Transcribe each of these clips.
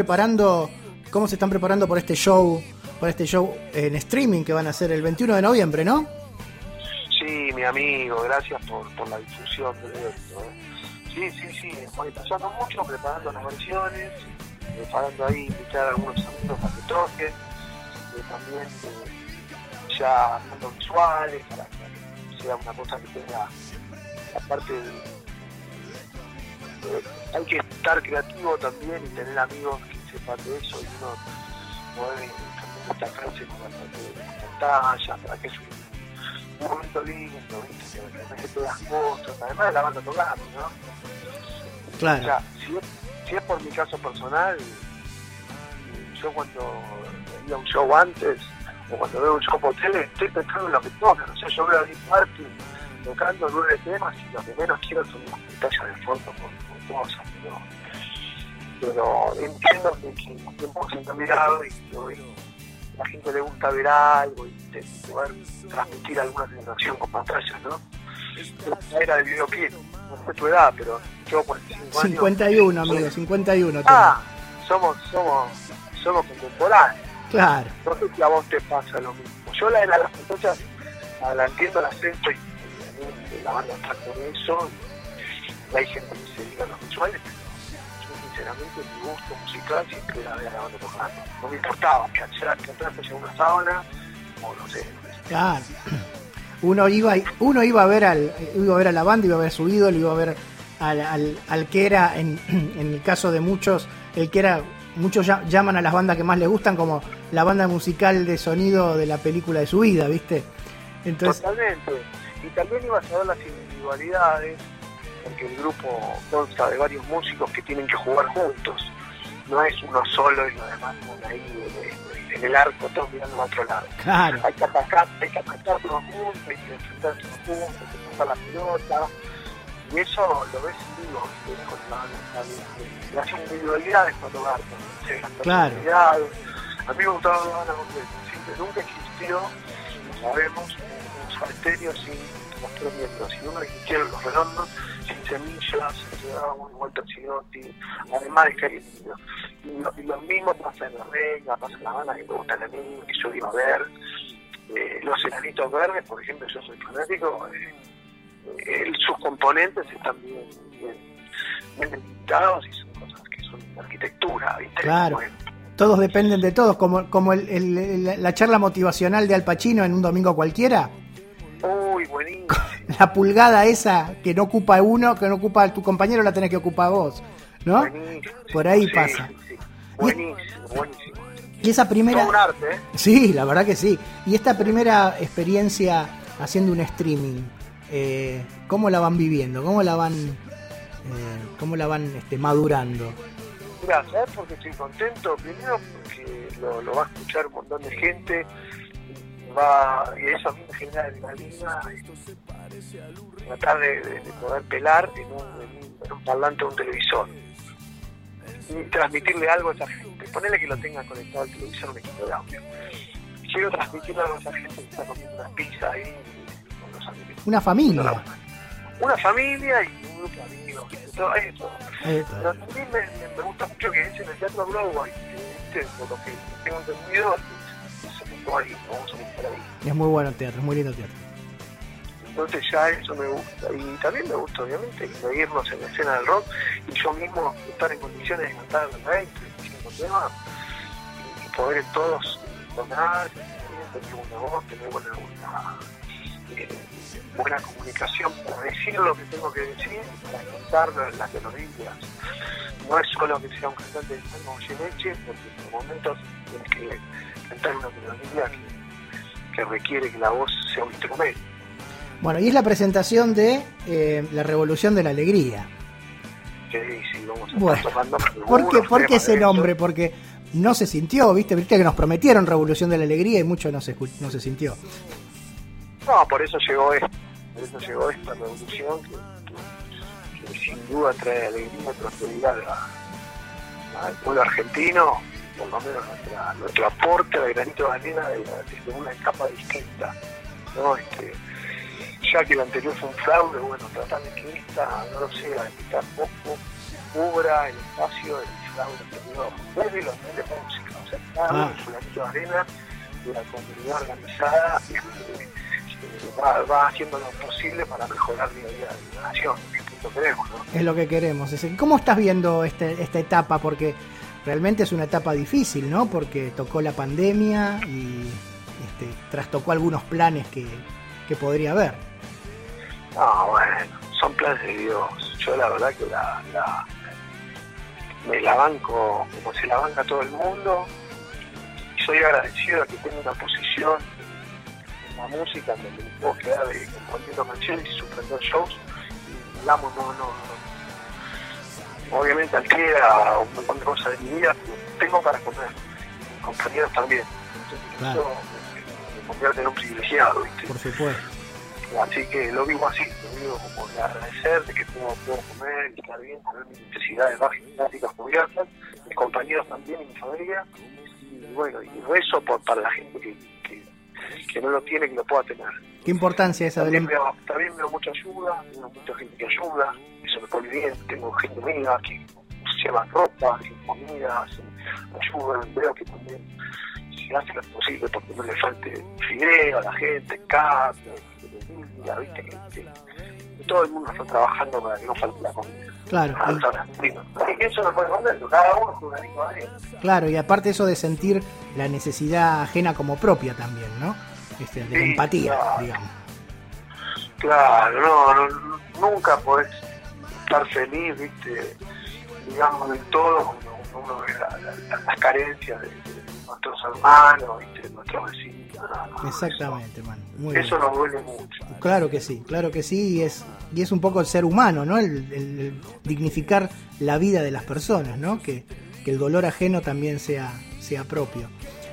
preparando, cómo se están preparando por este show, por este show en streaming que van a hacer el 21 de noviembre, ¿no? Sí, mi amigo, gracias por, por la difusión del evento. ¿eh? Sí, sí, sí, monetizando mucho, preparando las versiones, preparando ahí, invitar a algunos amigos para que toquen, eh, también eh, ya haciendo visuales para que sea una cosa que tenga, aparte de, hay estar creativo también y tener amigos que sepan de eso y uno puede también destacarse con las pantallas, para que es un momento lindo, ¿viste? Que todas las cosas, además de la banda tocando, ¿no? Claro. O sea, si es, si es por mi caso personal, yo cuando veía un show antes, o cuando veo un show por tele, estoy pensando en lo que toca, o sea, yo veo a Deep Martin tocando nueve temas y lo que menos quiero son las pantallas de fondo con, cosas, ¿no? Pero entiendo que, que los tiempos se han cambiado y que hoy la gente le gusta ver algo y te, poder transmitir alguna sensación con pantallas, ¿no? Era del videoclip, no sé tu edad, pero yo 45 años. 51, amigo, 51. Ah, somos, somos, somos contemporáneos. Claro. No sé si a vos te pasa lo mismo. Yo la de las pantallas, la entiendo, la y, y la banda está con eso. Y hay gente que se dedica a los visuales, sinceramente mi gusto musical siempre era ver a la banda tocando. No me importaba que atrás haya una sábana o no sé. Claro. Uno iba, uno iba a ver al, iba a ver a la banda, iba a ver a su ídolo, iba a ver al, al, al que era, en, en, el caso de muchos, el que era, muchos llaman a las bandas que más les gustan como la banda musical de sonido de la película de su vida, ¿viste? Entonces... Totalmente. Y también ibas a ver las individualidades porque el grupo consta de varios músicos que tienen que jugar juntos. No es uno solo y los demás ahí en el arco todos mirando a otro lado. Claro. Hay que atacar, hay que atacar todos juntos, hay que enfrentar todos juntos, hay que pasar la pelota. Y eso lo ves en vivo, con la, las individualidades cuando van, claro. A mí me gustaba la banda completa, siempre, nunca existió, lo sabemos, salterio sin los tres miembros, si nunca existieron los redondos, sin semillas, un vuelta Chinotti, además de que y lo, y lo mismo pasa en la Reina, pasa en la banda que me gustan a mí, que yo iba a ver, eh, los enanitos verdes, por ejemplo, yo soy fanático, eh, eh, sus componentes están bien, bien, y son cosas que son arquitectura, ¿viste? Claro. Bueno, todos dependen de todos, como, como el, el, la charla motivacional de Al Pacino en un domingo cualquiera. Uy, buenísimo. La pulgada esa que no ocupa uno, que no ocupa tu compañero, la tenés que ocupar vos. ¿No? Buenísimo. Por ahí sí, pasa. Sí. Buenísimo, buenísimo. Y esa primera. Un arte, ¿eh? Sí, la verdad que sí. Y esta primera experiencia haciendo un streaming, eh, ¿cómo la van viviendo? ¿Cómo la van, eh, cómo la van este, madurando? Mira, ¿sabes por qué estoy contento? Primero porque lo, lo va a escuchar un montón de gente va y eso a mí me genera adrenalina tratar de, de, de, poder pelar en un, en un, en un parlante de un televisor. Y transmitirle algo a esa gente. Ponerle que lo tenga conectado al televisor un equipo de audio. Quiero transmitirle algo a esa gente que está comiendo una pizza ahí con los amigos. Una familia. Una familia y un grupo de amigos todo eso. Pero también me, me, me, gusta mucho que es en el teatro Broadway que, por lo que tengo entendido ahí, vamos a buscar ahí. Es muy bueno el teatro, es muy lindo el teatro. Entonces ya eso me gusta. Y también me gusta, obviamente, seguirnos en la escena del rock y yo mismo estar en condiciones de cantar 20, 25 temas y poder todos donar, tener buena voz, tener buena, eh, buena comunicación para decir lo que tengo que decir, para contarlo en las melodías. No es solo que sea un cantante de tango leche, porque en momentos tienes que cantar una melodía que, que, requiere que la voz sea un instrumento. Bueno, y es la presentación de eh, La Revolución de la Alegría. Sí, sí, vamos a bueno, tocando ¿por qué, ¿por qué ese nombre? Porque no se sintió, ¿viste? Viste que nos prometieron Revolución de la Alegría y mucho no se, no se sintió. No, por eso llegó esta, por eso llegó esta revolución que, que, que sin duda trae alegría y prosperidad al pueblo argentino por lo menos nuestra, nuestro aporte de granito de arena desde una etapa distinta. ¿no? Este, ya que el anterior fue un fraude, bueno, tratar de que esta, no lo sé, que tampoco cubra el espacio del cada uno desde los de música, o sea, cada Ah. su granito de arena de la comunidad organizada este, va, va haciendo lo posible para mejorar día a día de la nación, es lo que queremos, ¿no? Es lo que queremos. ¿Cómo estás viendo este, esta etapa? Porque realmente es una etapa difícil, ¿no? Porque tocó la pandemia y este, trastocó algunos planes que, que podría haber. No, bueno, son planes de Dios. Yo la verdad que la, la- me la banco como se la banca todo el mundo. Y soy agradecido a que tenga una posición música donde me puedo quedar de componiendo canciones y suspender shows. Y digamos, no, no, no. Obviamente altera un montón de cosas de mi vida, tengo para comer. Mis compañeros también. Entonces, Claro. eso me convierte en un privilegiado, ¿viste? Por supuesto. Así que lo vivo así, lo vivo como de agradecer de que puedo, puedo comer y estar bien, tener mis necesidades básicas cubiertas, mis compañeros también y mi familia. Y bueno, y rezo por, para la gente que, que, no lo tiene, que lo pueda tener. ¿Qué importancia esa También veo, también veo mucha ayuda, veo mucha gente que ayuda, eso me pone bien, tengo gente mía que llevan ropa, comida, ayudan, veo que también se hace lo posible porque no le falte fideo a la gente, carne, comida, viste que todo el mundo está trabajando para que no falte la comida. Claro, Ah, y-. Así que eso no puede contento, cada uno misma manera. claro, y aparte eso de sentir la necesidad ajena como propia también, ¿no? Este, de la Sí, empatía, claro. digamos. Claro, no, no, nunca podés estar feliz, viste, digamos, del todo cuando uno ve la- la- las carencias de, de nuestros hermanos, viste, de nuestros vecinos. Exactamente, mano. Muy Eso, bien. nos duele mucho. Claro que sí, claro que sí, y es, y es un poco el ser humano, ¿no? El, el- el dignificar la vida de las personas, ¿no? Que, que el dolor ajeno también sea, sea propio.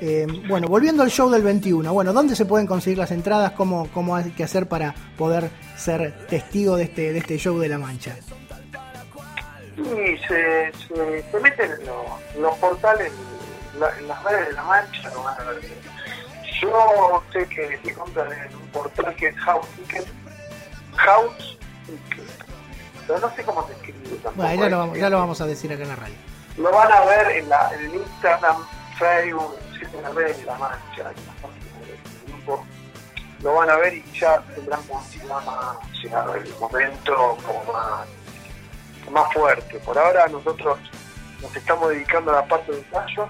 Eh, bueno, volviendo al show del 21, bueno, ¿dónde se pueden conseguir las entradas? ¿Cómo, cómo hay que hacer para poder ser testigo de este, de este show de La Mancha? Y se, se, se meten en los, los portales, la- en las redes de la mancha, lo van a ver. Yo sé que se compran en un portal que es House Ticket, House Ticket, pero no sé cómo se escribe tampoco. Bueno, ya lo, ¿eh? vamos, ya lo vamos a decir acá en la radio. Lo van a ver en, la, en el Instagram, Facebook, en las redes de la mancha, en las páginas del grupo. Lo van a ver y ya tendrán se llama, llegado el momento como más, más fuerte. Por ahora nosotros nos estamos dedicando a la parte de ensayo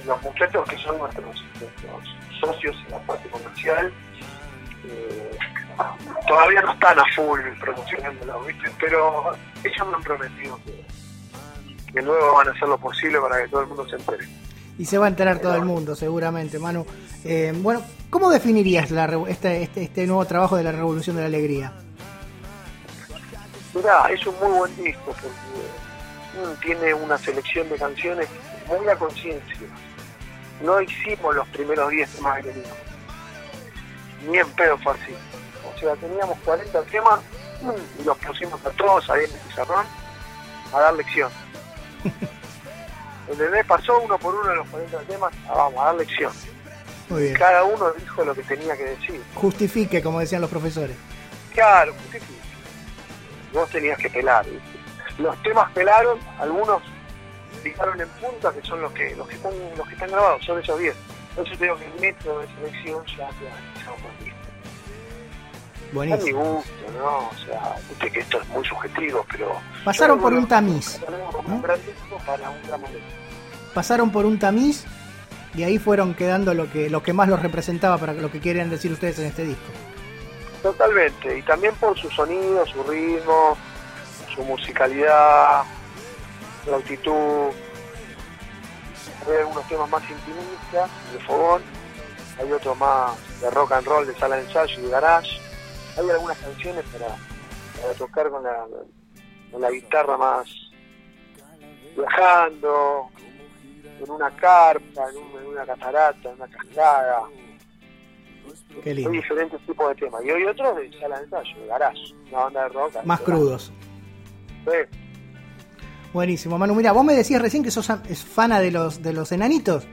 y los muchachos que son nuestros, nuestros socios en la parte comercial eh, todavía no están a full promocionándolo, ¿viste? pero ellos me han prometido que, que luego van a hacer lo posible para que todo el mundo se entere. Y se va a enterar todo el mundo, seguramente, Manu. Eh, bueno, ¿cómo definirías la, este, este, este nuevo trabajo de la Revolución de la Alegría? Mirá, es un muy buen disco porque mm, tiene una selección de canciones muy a conciencia. No hicimos los primeros 10 temas que teníamos. Ni en pedo fue así. O sea, teníamos 40 temas mm, y los pusimos a todos ahí en el pizarrón a dar lección. ¿Entendés? Pasó uno por uno de los 40 temas, ah, vamos a dar lección. Muy bien. Cada uno dijo lo que tenía que decir. Justifique, como decían los profesores. Claro, sí. vos tenías que pelar. ¿viste? Los temas pelaron, algunos picaron en punta, que son los que los que están los que están grabados, son esos 10. Entonces digo que el método de selección ya ha Es mi Buenísimo. gusto, ¿no? O sea, viste que esto es muy subjetivo, pero... Pasaron por un tamiz. ¿no? para un. Pasaron por un tamiz y ahí fueron quedando lo que, lo que más los representaba para lo que quieren decir ustedes en este disco. Totalmente, y también por su sonido, su ritmo, su musicalidad, la altitud. Hay algunos temas más intimistas, de fogón, hay otros más de rock and roll, de sala de ensayo y de garage. Hay algunas canciones para, para tocar con la, con la guitarra más viajando, en una carpa, en, un- en una catarata, en una cascada. Qué Hay diferentes tipos de temas. Y hay otros de sala de ensayo, de garage, una banda de rock. Más crudos. Sí, Buenísimo, Manu. Mira, vos me decías recién que sos fana de los, de los enanitos.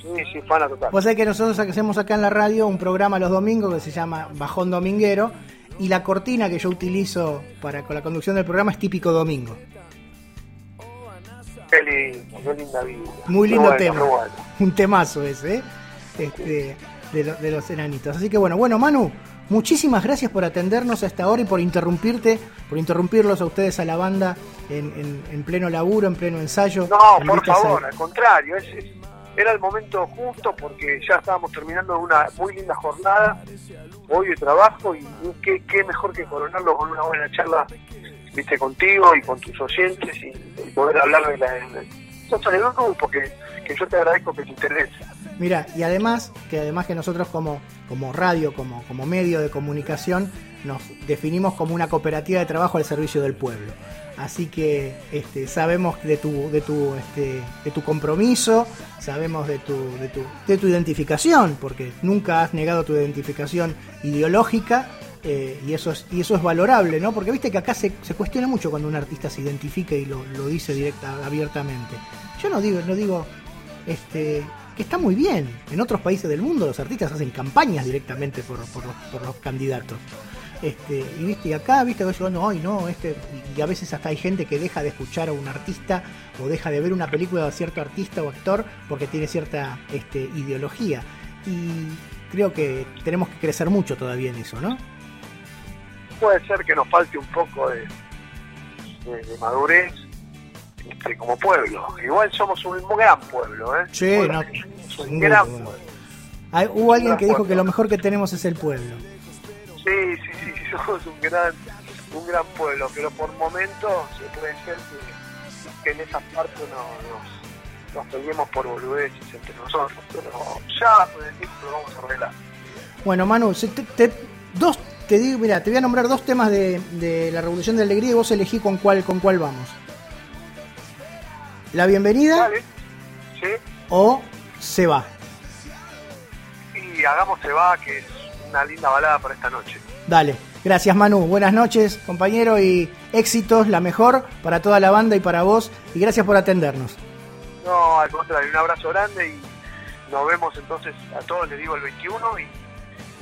sí, sí, fana total. Vos sabés que nosotros hacemos acá en la radio un programa los domingos que se llama Bajón Dominguero y la cortina que yo utilizo para con la conducción del programa es típico domingo. Qué lindo, qué linda vida. Muy lindo tema. Un temazo ese, ¿eh? Este, de, los enanitos. Así que bueno, bueno, Manu, muchísimas gracias por atendernos a esta hora y por interrumpirte, por interrumpirlos a ustedes a la banda en, pleno laburo, en pleno ensayo. No, por favor, al contrario, era el momento justo porque ya estábamos terminando una muy linda jornada hoy de trabajo y qué, qué mejor que coronarlo con una buena charla viste contigo y con tus oyentes y, poder hablar de la, de grupo porque que yo te agradezco que te interese. Mira, y además que además que nosotros como, como radio, como, como medio de comunicación, nos definimos como una cooperativa de trabajo al servicio del pueblo. Así que este, sabemos de tu, de tu, este, de tu compromiso, sabemos de tu, de tu, de tu identificación, porque nunca has negado tu identificación ideológica eh, y, eso es, y eso es valorable, ¿no? Porque viste que acá se, se cuestiona mucho cuando un artista se identifica y lo, lo dice directa, abiertamente. Yo no digo, no digo este, que está muy bien. En otros países del mundo los artistas hacen campañas directamente por, los, candidatos. Este, y viste, y acá, viste, yo no, y no, este, y a veces hasta hay gente que deja de escuchar a un artista o deja de ver una película de cierto artista o actor porque tiene cierta este, ideología. Y creo que tenemos que crecer mucho todavía en eso, ¿no? Puede ser que nos falte un poco de madurez este, como pueblo. Igual somos un gran pueblo, ¿eh? Sí, un gran pueblo. hubo alguien que dijo que lo mejor que tenemos es el pueblo. Sí, sí, sí, somos un gran, un gran pueblo, pero por momentos se puede ser que, en esas partes no, nos, nos peleemos por boludeces entre nosotros, pero ya por el tiempo lo vamos a arreglar. Bueno, Manu, te, dos, te digo, mira, te voy a nombrar dos temas de, de la Revolución de Alegría y vos elegí con cuál, con cuál vamos la bienvenida o se va. Y hagamos se va, que es una linda balada para esta noche. Dale. Gracias Manu, buenas noches compañero y éxitos, la mejor para toda la banda y para vos y gracias por atendernos. No, al contrario, un abrazo grande y nos vemos entonces a todos, les digo el 21 y,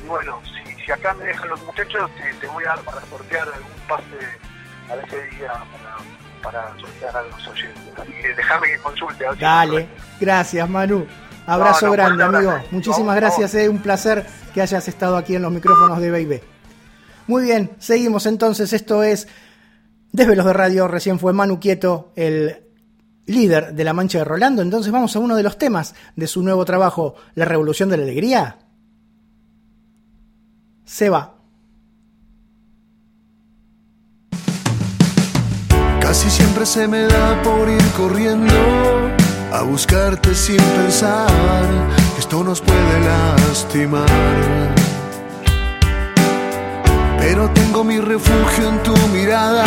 bueno, si, acá me dejan los muchachos te, voy a dar para sortear algún pase a ese día para sortear a los oyentes. Así que consulte. Dale, gracias Manu. Abrazo grande, amigo. Muchísimas gracias, es eh. un placer que hayas estado aquí en los micrófonos de BB. Muy bien, seguimos entonces. Esto es Desvelos de Radio. Recién fue Manu Quieto, el líder de La Mancha de Rolando. Entonces vamos a uno de los temas de su nuevo trabajo, La Revolución de la Alegría. Se va. Casi siempre se me da por ir corriendo a buscarte sin pensar que esto nos puede lastimar. Pero tengo mi refugio en tu mirada